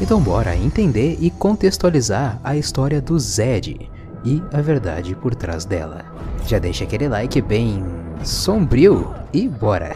Então bora entender e contextualizar a história do Zed e a verdade por trás dela. Já deixa aquele like bem sombrio e bora!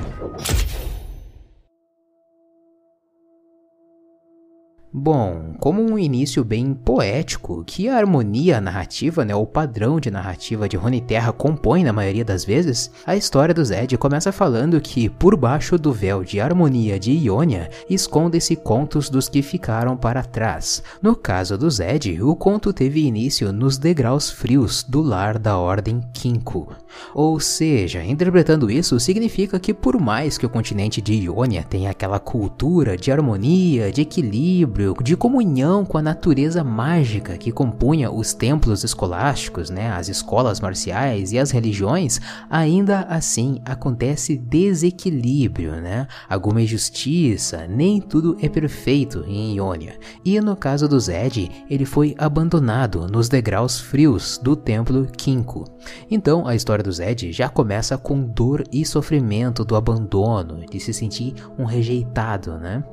Bom, como um início bem poético, que a harmonia narrativa, né, o padrão de narrativa de Rony Terra compõe na maioria das vezes, a história do Zed começa falando que por baixo do véu de harmonia de Ionia escondem-se contos dos que ficaram para trás. No caso do Zed, o conto teve início nos degraus frios do lar da Ordem Kinko. Ou seja, interpretando isso, significa que por mais que o continente de Ionia tenha aquela cultura de harmonia, de equilíbrio, de comunhão com a natureza mágica que compunha os templos escolásticos, né, as escolas marciais e as religiões, ainda assim acontece desequilíbrio, né? Alguma injustiça, nem tudo é perfeito em Ionia. E no caso do Zed, ele foi abandonado nos degraus frios do templo Kinko. Então a história do Zed já começa com dor e sofrimento do abandono, de se sentir um rejeitado, né?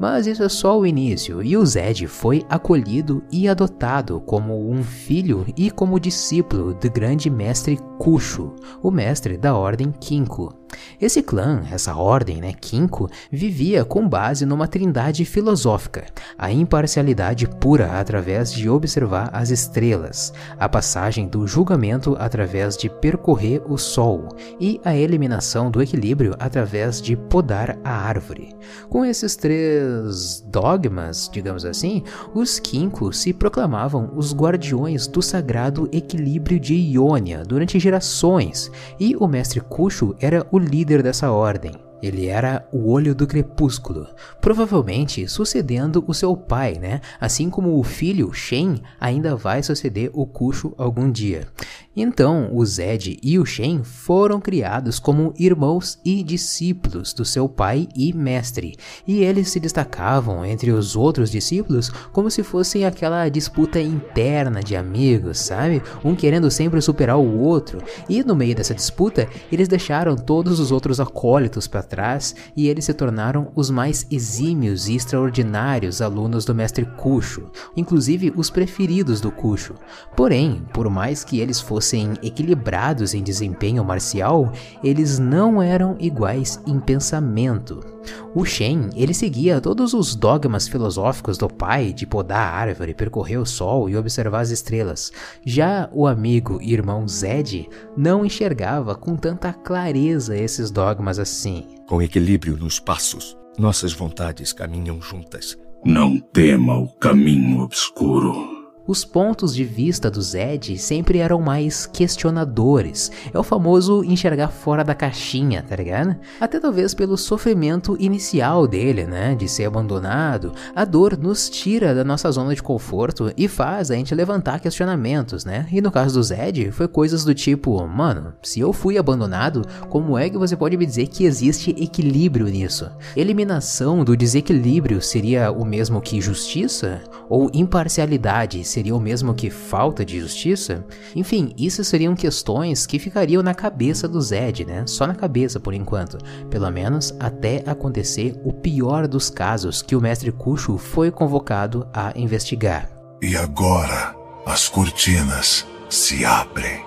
Mas isso é só o início e o Zed foi acolhido e adotado como um filho e como discípulo do grande mestre Kushu, o mestre da Ordem Kinko. Esse clã, essa ordem, né, Kinko, vivia com base numa trindade filosófica, a imparcialidade pura através de observar as estrelas, a passagem do julgamento através de percorrer o sol e a eliminação do equilíbrio através de podar a árvore. Com esses três dogmas, digamos assim, os Kinko se proclamavam os guardiões do sagrado equilíbrio de Ionia durante gerações, e o mestre Kushu era o líder dessa ordem. Ele era o olho do crepúsculo, provavelmente sucedendo o seu pai, né? Assim como o filho Shen ainda vai suceder o Kushu algum dia. Então, o Zed e o Shen foram criados como irmãos e discípulos do seu pai e mestre, e eles se destacavam entre os outros discípulos como se fossem aquela disputa interna de amigos, sabe? Um querendo sempre superar o outro, e no meio dessa disputa, eles deixaram todos os outros acólitos para trás e eles se tornaram os mais exímios e extraordinários alunos do mestre Kusho, inclusive os preferidos do Kusho. Porém, por mais que eles fossem equilibrados em desempenho marcial, eles não eram iguais em pensamento. O Shen, ele seguia todos os dogmas filosóficos do pai de podar a árvore, percorrer o sol e observar as estrelas. Já o amigo e irmão Zed não enxergava com tanta clareza esses dogmas assim. Com equilíbrio nos passos, nossas vontades caminham juntas. Não tema o caminho obscuro. Os pontos de vista do Zed sempre eram mais questionadores. É o famoso enxergar fora da caixinha, tá ligado? Até talvez pelo sofrimento inicial dele, né? De ser abandonado. A dor nos tira da nossa zona de conforto e faz a gente levantar questionamentos, né? E no caso do Zed, foi coisas do tipo: mano, se eu fui abandonado, como é que você pode me dizer que existe equilíbrio nisso? Eliminação do desequilíbrio seria o mesmo que justiça? Ou imparcialidade seria o mesmo que falta de justiça? Enfim, isso seriam questões que ficariam na cabeça do Zed, né? Só na cabeça por enquanto, pelo menos até acontecer o pior dos casos que o mestre Kushu foi convocado a investigar. E agora as cortinas se abrem.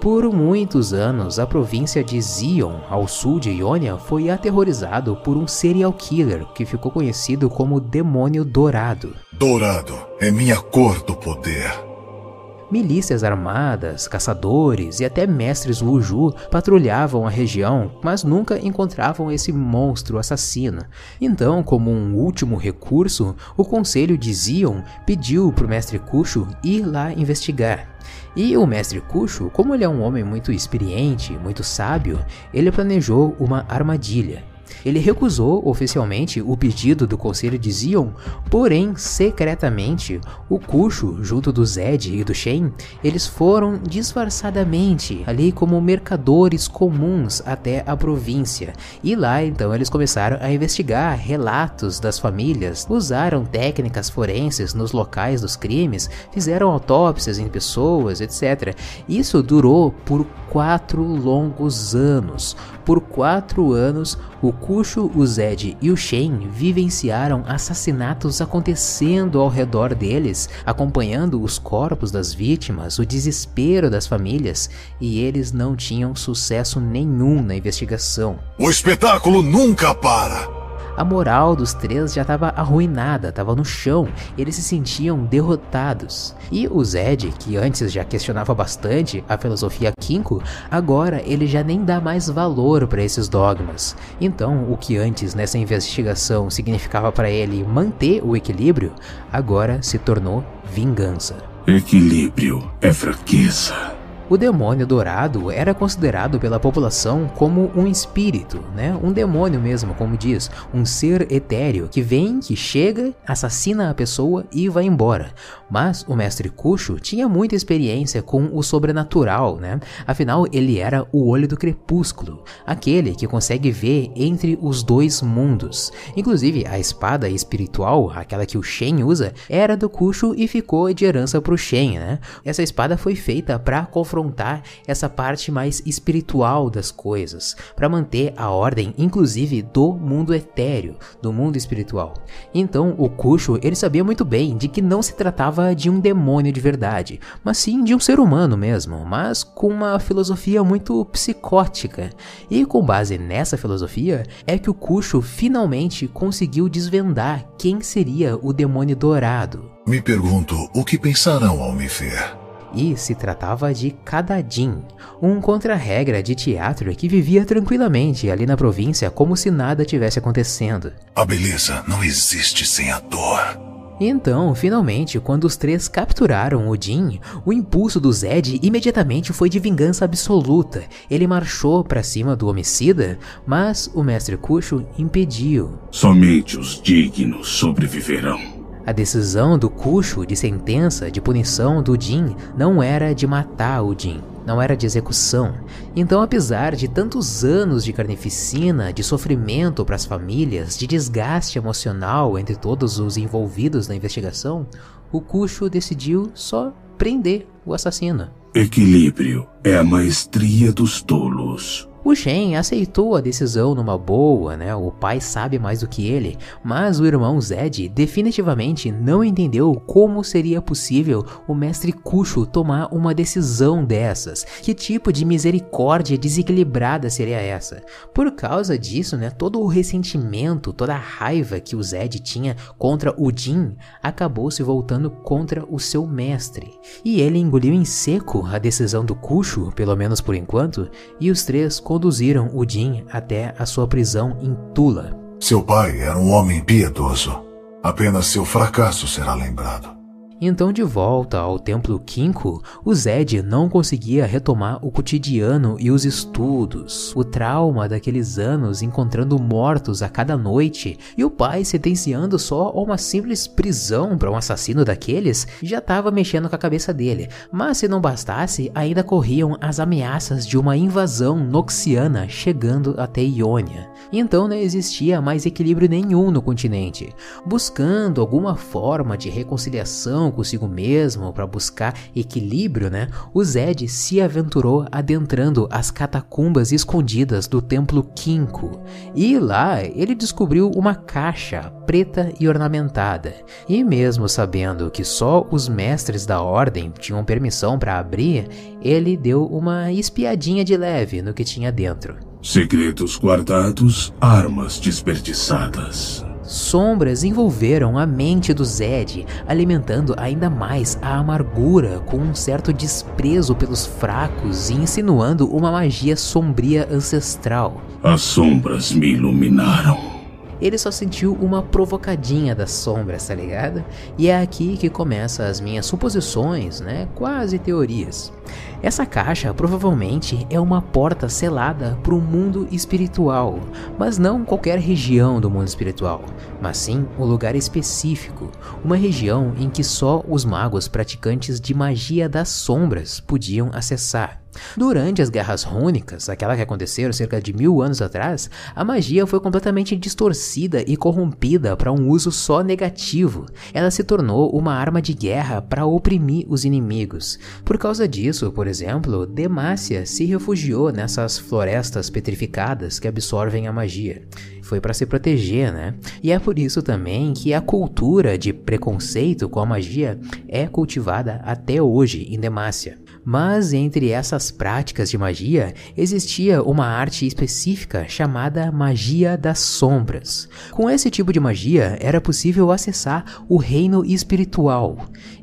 Por muitos anos, a província de Zion, ao sul de Ionia, foi aterrorizado por um serial killer que ficou conhecido como Demônio Dourado. Dourado é minha cor do poder. Milícias armadas, caçadores e até mestres Wuju patrulhavam a região, mas nunca encontravam esse monstro assassino. Então, como um último recurso, o conselho de Zion pediu para o mestre Kushu ir lá investigar. E o mestre Kushu, como ele é um homem muito experiente, muito sábio, ele planejou uma armadilha. Ele recusou oficialmente o pedido do conselho de Zion, porém, secretamente, o Kushu, junto do Zed e do Shen, eles foram disfarçadamente ali como mercadores comuns até a província. E lá então eles começaram a investigar relatos das famílias, usaram técnicas forenses nos locais dos crimes, fizeram autópsias em pessoas, etc. Isso durou por quatro longos anos. Por quatro anos, o O Zed e o Shen vivenciaram assassinatos acontecendo ao redor deles, acompanhando os corpos das vítimas, o desespero das famílias, e eles não tinham sucesso nenhum na investigação. O espetáculo nunca para! A moral dos três já estava arruinada, estava no chão, eles se sentiam derrotados. E o Zed, que antes já questionava bastante a filosofia Kinko, agora ele já nem dá mais valor para esses dogmas. Então, o que antes nessa investigação significava para ele manter o equilíbrio, agora se tornou vingança. Equilíbrio é fraqueza. O demônio dourado era considerado pela população como um espírito, né? Um demônio mesmo, como diz, um ser etéreo que vem, que chega, assassina a pessoa e vai embora. Mas o mestre Cuxo tinha muita experiência com o sobrenatural, né? Afinal, ele era o olho do crepúsculo, aquele que consegue ver entre os dois mundos. Inclusive, a espada espiritual, aquela que o Shen usa, era do Cuxo e ficou de herança para o Shen, né? Essa espada foi feita para confrontar confrontar essa parte mais espiritual das coisas, para manter a ordem, inclusive do mundo etéreo, do mundo espiritual. Então, o Kusho, ele sabia muito bem de que não se tratava de um demônio de verdade, mas sim de um ser humano mesmo, mas com uma filosofia muito psicótica. E com base nessa filosofia é que o Kusho finalmente conseguiu desvendar quem seria o demônio dourado. Me pergunto o que pensarão ao me ver e se tratava de Kadadin, um contra-regra de teatro que vivia tranquilamente ali na província como se nada tivesse acontecendo. A beleza não existe sem a dor. Então, finalmente, quando os três capturaram o Jin, o impulso do Zed imediatamente foi de vingança absoluta. Ele marchou para cima do homicida, mas o mestre Kusho impediu. Somente os dignos sobreviverão. A decisão do Kusho de sentença de punição do Jin não era de matar o Jin, não era de execução. Então, apesar de tantos anos de carnificina, de sofrimento para as famílias, de desgaste emocional entre todos os envolvidos na investigação, o Kusho decidiu só prender o assassino. Equilíbrio é a maestria dos tolos. O Shen aceitou a decisão numa boa, né? O pai sabe mais do que ele, mas o irmão Zed definitivamente não entendeu como seria possível o mestre Kusho tomar uma decisão dessas. Que tipo de misericórdia desequilibrada seria essa? Por causa disso, né, todo o ressentimento, toda a raiva que o Zed tinha contra o Jin acabou se voltando contra o seu mestre. E ele engoliu em seco a decisão do Kusho, pelo menos por enquanto, e os três conduziram o Jin até a sua prisão em Tula. Seu pai era um homem piedoso. Apenas seu fracasso será lembrado. Então, de volta ao templo Kinko, o Zed não conseguia retomar o cotidiano e os estudos. O trauma daqueles anos encontrando mortos a cada noite e o pai sentenciando só a uma simples prisão para um assassino daqueles já estava mexendo com a cabeça dele. Mas se não bastasse, ainda corriam as ameaças de uma invasão noxiana chegando até Ionia. Então não existia mais equilíbrio nenhum no continente. Buscando alguma forma de reconciliação consigo mesmo, para buscar equilíbrio, né? O Zed se aventurou adentrando as catacumbas escondidas do templo Kinko. E lá ele descobriu uma caixa preta e ornamentada. E mesmo sabendo que só os mestres da ordem tinham permissão para abrir, ele deu uma espiadinha de leve no que tinha dentro. Segredos guardados, armas desperdiçadas. Sombras envolveram a mente do Zed, alimentando ainda mais a amargura com um certo desprezo pelos fracos e insinuando uma magia sombria ancestral. As sombras me iluminaram ele só sentiu uma provocadinha das sombras, tá ligado? E é aqui que começam as minhas suposições, né? Quase teorias. Essa caixa provavelmente é uma porta selada para o mundo espiritual, mas não qualquer região do mundo espiritual, mas sim um lugar específico, uma região em que só os magos praticantes de magia das sombras podiam acessar. Durante as Guerras Rúnicas, aquela que aconteceram cerca de mil anos atrás, a magia foi completamente distorcida e corrompida para um uso só negativo. Ela se tornou uma arma de guerra para oprimir os inimigos. Por causa disso, por exemplo, Demacia se refugiou nessas florestas petrificadas que absorvem a magia foi para se proteger, né? E é por isso também que a cultura de preconceito com a magia é cultivada até hoje em Demacia. Mas entre essas práticas de magia existia uma arte específica chamada magia das sombras. Com esse tipo de magia era possível acessar o reino espiritual,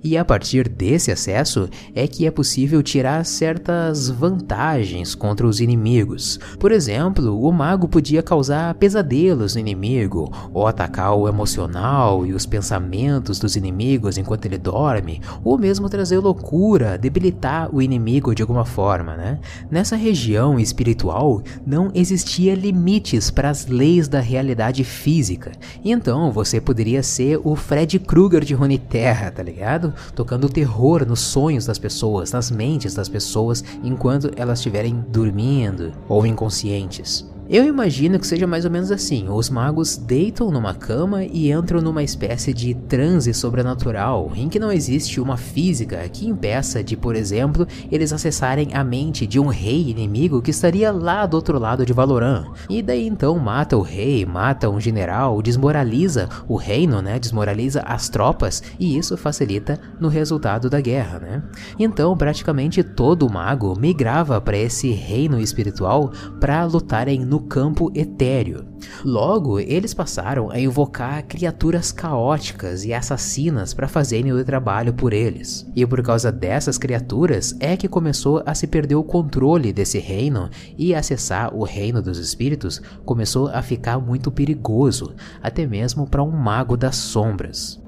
e a partir desse acesso é que é possível tirar certas vantagens contra os inimigos. Por exemplo, o mago podia causar pesadelos no inimigo, ou atacar o emocional e os pensamentos dos inimigos enquanto ele dorme, ou mesmo trazer loucura, debilitar o inimigo de alguma forma, né? Nessa região espiritual não existia limites para as leis da realidade física. E então você poderia ser o Fred Krueger de Runeterra, tá ligado? Tocando terror nos sonhos das pessoas, nas mentes das pessoas enquanto elas estiverem dormindo ou inconscientes. Eu imagino que seja mais ou menos assim: os magos deitam numa cama e entram numa espécie de transe sobrenatural, em que não existe uma física que impeça de, por exemplo, eles acessarem a mente de um rei inimigo que estaria lá do outro lado de Valoran. E daí então mata o rei, mata um general, desmoraliza o reino, né? Desmoraliza as tropas e isso facilita no resultado da guerra, né? Então, praticamente todo mago migrava para esse reino espiritual para lutarem no no campo etéreo. Logo, eles passaram a invocar criaturas caóticas e assassinas para fazerem o trabalho por eles. E por causa dessas criaturas é que começou a se perder o controle desse reino e acessar o reino dos espíritos começou a ficar muito perigoso, até mesmo para um mago das sombras.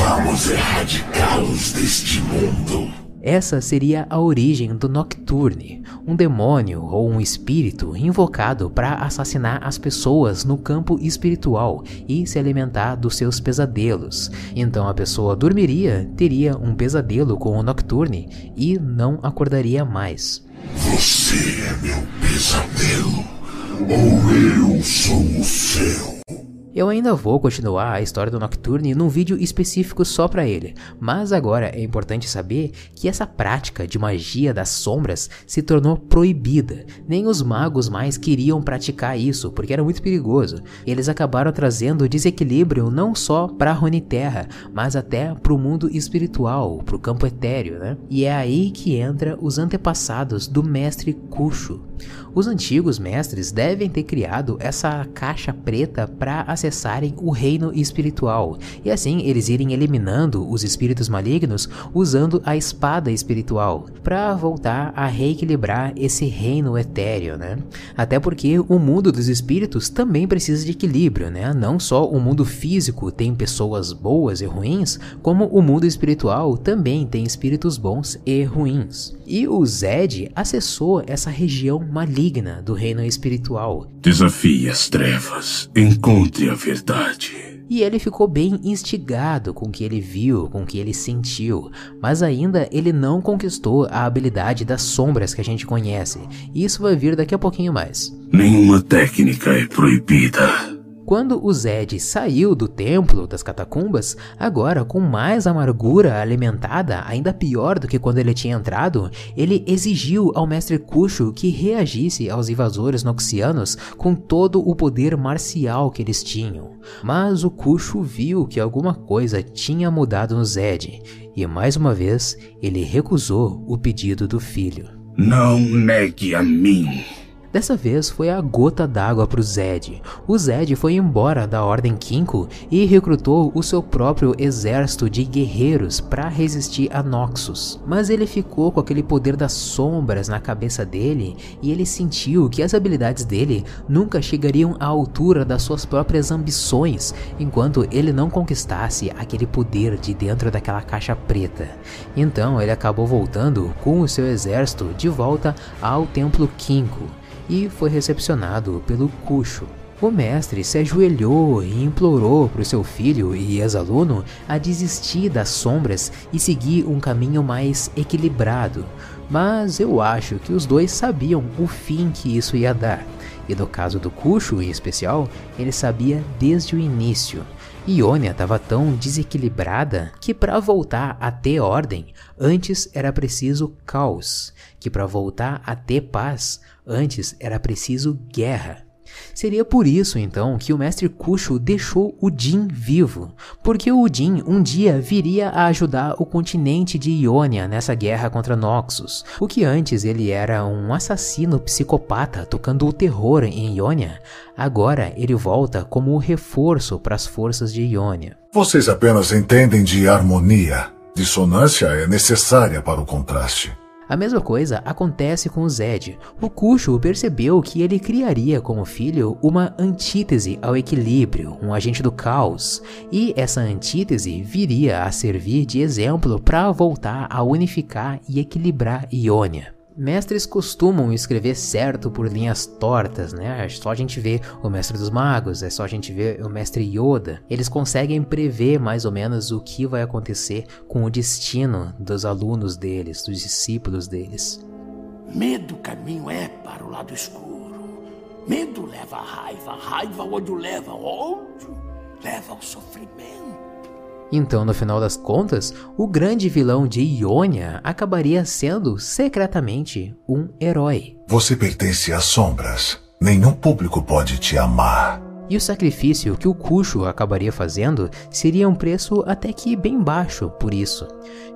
Vamos erradicá-los deste mundo. Essa seria a origem do Nocturne, um demônio ou um espírito invocado para assassinar as pessoas no campo espiritual e se alimentar dos seus pesadelos. Então a pessoa dormiria, teria um pesadelo com o Nocturne e não acordaria mais. Você é meu pesadelo, ou eu sou o seu. Eu ainda vou continuar a história do Nocturne num vídeo específico só para ele, mas agora é importante saber que essa prática de magia das sombras se tornou proibida. Nem os magos mais queriam praticar isso, porque era muito perigoso. Eles acabaram trazendo desequilíbrio não só para Runeterra, mas até para o mundo espiritual, para o campo etéreo, né? E é aí que entra os antepassados do mestre Kusho. Os antigos mestres devem ter criado essa caixa preta para acessarem o reino espiritual, e assim eles irem eliminando os espíritos malignos usando a espada espiritual, para voltar a reequilibrar esse reino etéreo, né? Até porque o mundo dos espíritos também precisa de equilíbrio, né? Não só o mundo físico tem pessoas boas e ruins, como o mundo espiritual também tem espíritos bons e ruins. E o Zed acessou essa região maligna do reino espiritual. Desafie as trevas, encontre a verdade. E ele ficou bem instigado com o que ele viu, com o que ele sentiu, mas ainda ele não conquistou a habilidade das sombras que a gente conhece. E isso vai vir daqui a pouquinho mais. Nenhuma técnica é proibida. Quando o Zed saiu do templo das catacumbas, agora com mais amargura alimentada, ainda pior do que quando ele tinha entrado, ele exigiu ao mestre Kusho que reagisse aos invasores noxianos com todo o poder marcial que eles tinham. Mas o Kusho viu que alguma coisa tinha mudado no Zed, e mais uma vez ele recusou o pedido do filho. Não negue a mim. Dessa vez foi a gota d'água para o Zed. O Zed foi embora da Ordem Kinko e recrutou o seu próprio exército de guerreiros para resistir a Noxus. Mas ele ficou com aquele poder das sombras na cabeça dele e ele sentiu que as habilidades dele nunca chegariam à altura das suas próprias ambições enquanto ele não conquistasse aquele poder de dentro daquela caixa preta. Então ele acabou voltando com o seu exército de volta ao Templo Kinko e foi recepcionado pelo Cuxo. O mestre se ajoelhou e implorou para o seu filho e ex-aluno a desistir das sombras e seguir um caminho mais equilibrado, mas eu acho que os dois sabiam o fim que isso ia dar. E no caso do Cuxo em especial, ele sabia desde o início. Iônia estava tão desequilibrada que para voltar a ter ordem, antes era preciso caos, que para voltar a ter paz, antes era preciso guerra. Seria por isso então que o mestre Kusho deixou o Jin vivo, porque o Jin um dia viria a ajudar o continente de Ionia nessa guerra contra Noxus. O que antes ele era um assassino psicopata tocando o terror em Ionia, agora ele volta como reforço para as forças de Ionia. Vocês apenas entendem de harmonia. Dissonância é necessária para o contraste. A mesma coisa acontece com Zed. O Kusho percebeu que ele criaria como filho uma antítese ao equilíbrio, um agente do caos, e essa antítese viria a servir de exemplo para voltar a unificar e equilibrar Ionia. Mestres costumam escrever certo por linhas tortas, né? É só a gente ver o Mestre dos Magos, é só a gente ver o Mestre Yoda. Eles conseguem prever mais ou menos o que vai acontecer com o destino dos alunos deles, dos discípulos deles. Medo caminho é para o lado escuro. Medo leva a raiva, raiva onde leva ódio, leva ao sofrimento. Então, no final das contas, o grande vilão de Ionia acabaria sendo secretamente um herói. Você pertence às sombras. Nenhum público pode te amar. E o sacrifício que o Cuxo acabaria fazendo seria um preço até que bem baixo por isso.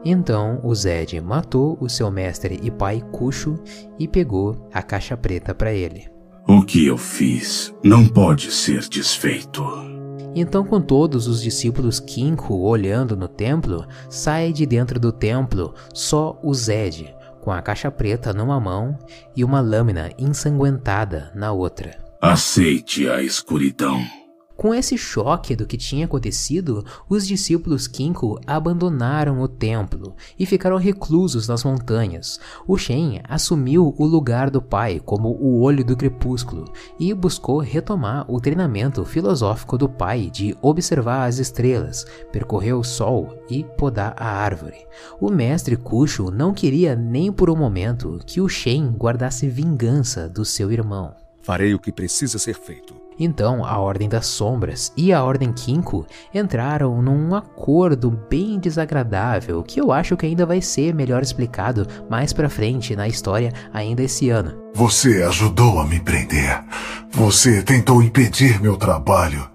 Então o Zed matou o seu mestre e pai Cuxo e pegou a caixa preta para ele. O que eu fiz não pode ser desfeito. Então, com todos os discípulos Kinko olhando no templo, sai de dentro do templo só o Zed, com a caixa preta numa mão e uma lâmina ensanguentada na outra. Aceite a escuridão. Com esse choque do que tinha acontecido, os discípulos Kinko abandonaram o templo e ficaram reclusos nas montanhas. O Shen assumiu o lugar do pai como o olho do crepúsculo e buscou retomar o treinamento filosófico do pai de observar as estrelas, percorrer o sol e podar a árvore. O mestre Kusho não queria nem por um momento que o Shen guardasse vingança do seu irmão. Farei o que precisa ser feito. Então, a Ordem das Sombras e a Ordem Kinko entraram num acordo bem desagradável que eu acho que ainda vai ser melhor explicado mais pra frente na história ainda esse ano. Você ajudou a me prender. Você tentou impedir meu trabalho.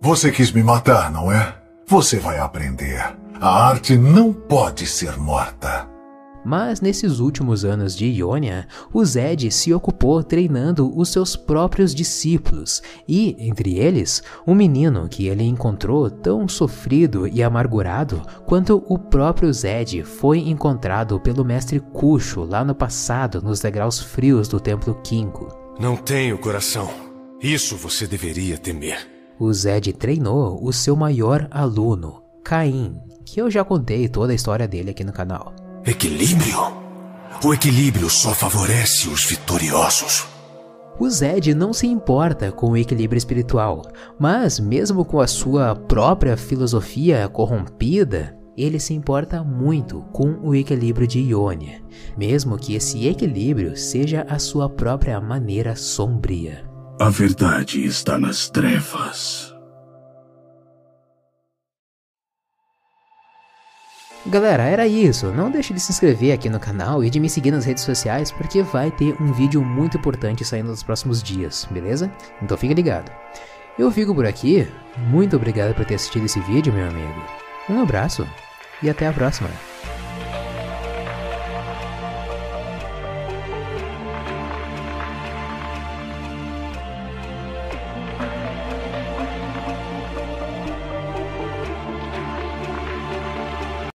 Você quis me matar, não é? Você vai aprender. A arte não pode ser morta. Mas nesses últimos anos de Ionia, o Zed se ocupou treinando os seus próprios discípulos e, entre eles, um menino que ele encontrou tão sofrido e amargurado quanto o próprio Zed foi encontrado pelo mestre Kusho lá no passado nos degraus frios do templo Kinko. Não tenho coração. Isso você deveria temer. O Zed treinou o seu maior aluno, Caim, que eu já contei toda a história dele aqui no canal. Equilíbrio? O equilíbrio só favorece os vitoriosos. O Zed não se importa com o equilíbrio espiritual, mas mesmo com a sua própria filosofia corrompida, ele se importa muito com o equilíbrio de Ionia, mesmo que esse equilíbrio seja a sua própria maneira sombria. A verdade está nas trevas. Galera, era isso. Não deixe de se inscrever aqui no canal e de me seguir nas redes sociais, porque vai ter um vídeo muito importante saindo nos próximos dias, beleza? Então fique ligado. Eu fico por aqui. Muito obrigado por ter assistido esse vídeo, meu amigo. Um abraço e até a próxima.